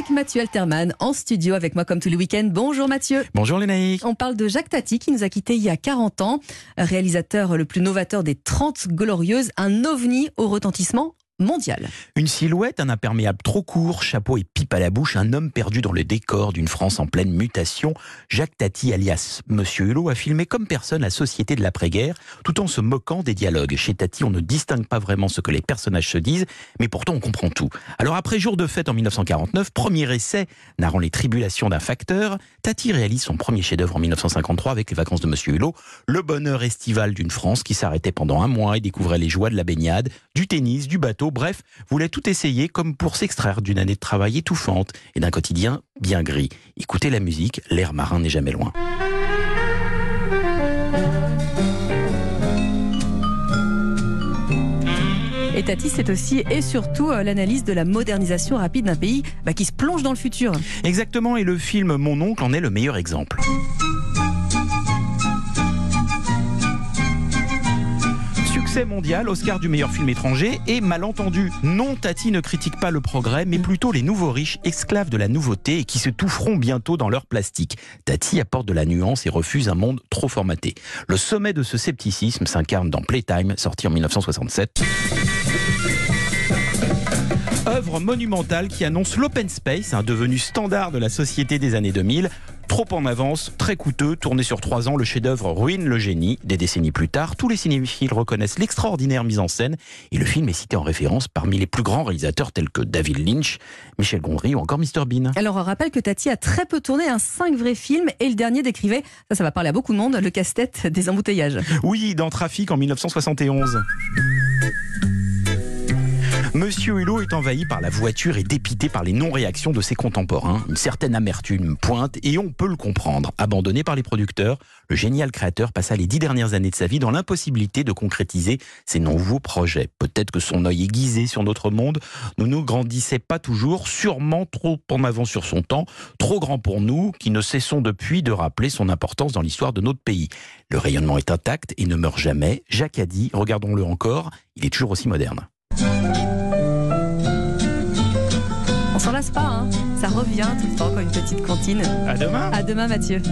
avec Mathieu Alterman en studio avec moi comme tous les week-ends. Bonjour Mathieu. Bonjour Lénaïque. On parle de Jacques Tati qui nous a quittés il y a 40 ans, réalisateur le plus novateur des 30 glorieuses, un ovni au retentissement mondial. Une silhouette, un imperméable trop court, chapeau et pipe à la bouche, un homme perdu dans le décor d'une France en pleine mutation. Jacques Tati, alias Monsieur Hulot, a filmé comme personne la société de l'après-guerre, tout en se moquant des dialogues. Chez Tati, on ne distingue pas vraiment ce que les personnages se disent, mais pourtant on comprend tout. Alors après Jour de fête en 1949, premier essai narrant les tribulations d'un facteur, Tati réalise son premier chef-d'œuvre en 1953 avec Les vacances de Monsieur Hulot, le bonheur estival d'une France qui s'arrêtait pendant un mois et découvrait les joies de la baignade, du tennis, du bateau, bref, voulait tout essayer comme pour s'extraire d'une année de travail étouffante et d'un quotidien bien gris. Écoutez la musique, l'air marin n'est jamais loin. Et Tati, c'est aussi et surtout euh, l'analyse de la modernisation rapide d'un pays bah, qui se plonge dans le futur. Exactement, et le film Mon oncle en est le meilleur exemple. Succès mondial, Oscar du meilleur film étranger et malentendu. Non, Tati ne critique pas le progrès, mais plutôt les nouveaux riches, esclaves de la nouveauté et qui se toufferont bientôt dans leur plastique. Tati apporte de la nuance et refuse un monde trop formaté. Le sommet de ce scepticisme s'incarne dans Playtime, sorti en 1967 œuvre monumentale qui annonce l'open space, un devenu standard de la société des années 2000. Trop en avance, très coûteux, tourné sur trois ans, le chef-d'œuvre ruine le génie. Des décennies plus tard, tous les cinéphiles reconnaissent l'extraordinaire mise en scène et le film est cité en référence parmi les plus grands réalisateurs tels que David Lynch, Michel Gondry ou encore Mr Bean. Alors on rappelle que Tati a très peu tourné un cinq vrais films et le dernier décrivait, ça ça va parler à beaucoup de monde, le casse-tête des embouteillages. Oui, dans Trafic en 1971. Monsieur Hulot est envahi par la voiture et dépité par les non-réactions de ses contemporains. Une certaine amertume pointe et on peut le comprendre. Abandonné par les producteurs, le génial créateur passa les dix dernières années de sa vie dans l'impossibilité de concrétiser ses nouveaux projets. Peut-être que son œil aiguisé sur notre monde ne nous grandissait pas toujours, sûrement trop en avant sur son temps, trop grand pour nous, qui ne cessons depuis de rappeler son importance dans l'histoire de notre pays. Le rayonnement est intact et ne meurt jamais. Jacques a dit, regardons-le encore, il est toujours aussi moderne. On s'en lasse pas, hein. ça revient tout le temps comme une petite cantine. À demain. À demain Mathieu.